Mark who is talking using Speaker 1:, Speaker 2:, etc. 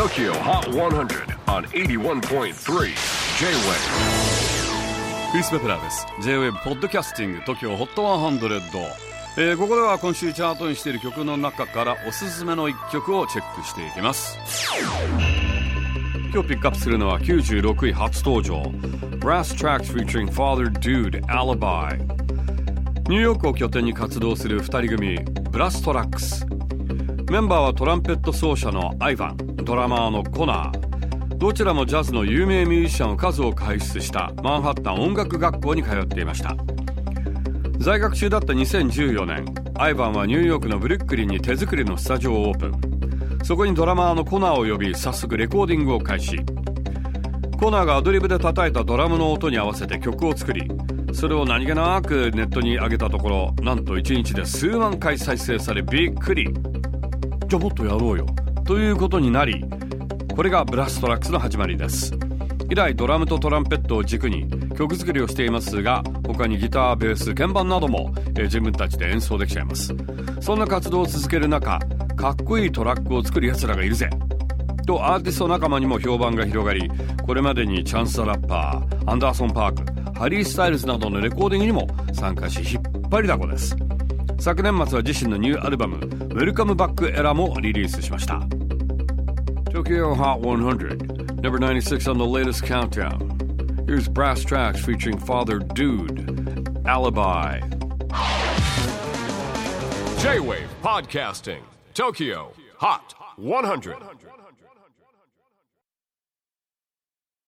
Speaker 1: TOKYO HOT 100 on 81.3 J-WAVE
Speaker 2: クリス・ベプラーです。J-WAVE ポッドキャスティング TOKYO HOT 100、えー、ここでは今週チャートにしている曲の中からおすすめの一曲をチェックしていきます。今日ピックアップするのは96位初登場。Brass Tracks featuring Father Dude Alibi ニューヨークを拠点に活動する2人組ブラストラックスメンバーはトランペット奏者のアイヴァンドラマーのコナー。どちらもジャズの有名ミュージシャンを数多く輩出したマンハッタン音楽学校に通っていました。在学中だった2014年アイヴァンはニューヨークのブルックリンに手作りのスタジオをオープン。そこにドラマーのコナーを呼び早速レコーディングを開始。コナーがアドリブで叩いたドラムの音に合わせて曲を作りそれを何気なくネットに上げたところなんと1日で数万回再生されびっくり。じゃあもっとやろうよ。ということになりこれがブラストラックスの始まりです。以来ドラムとトランペットを軸に曲作りをしていますが他にギターベース鍵盤なども、えー、自分たちで演奏できちゃいます。そんな活動を続ける中かっこいいトラックを作る奴らがいるぜ。とアーティスト仲間にも評判が広がりこれまでにチャンス・ザ・ラッパーアンダーソン・パークハリー・スタイルズなどのレコーディングにも参加し引っ張りだこです。昨年末は自身のニューアルバム「Welcome Back Era」もリリースしました Tokyo Hot 100 Number 96 on the latest countdown Here's Brass Tracks featuring Father Dude Alibi
Speaker 1: J-Wave Podcasting Tokyo Hot 100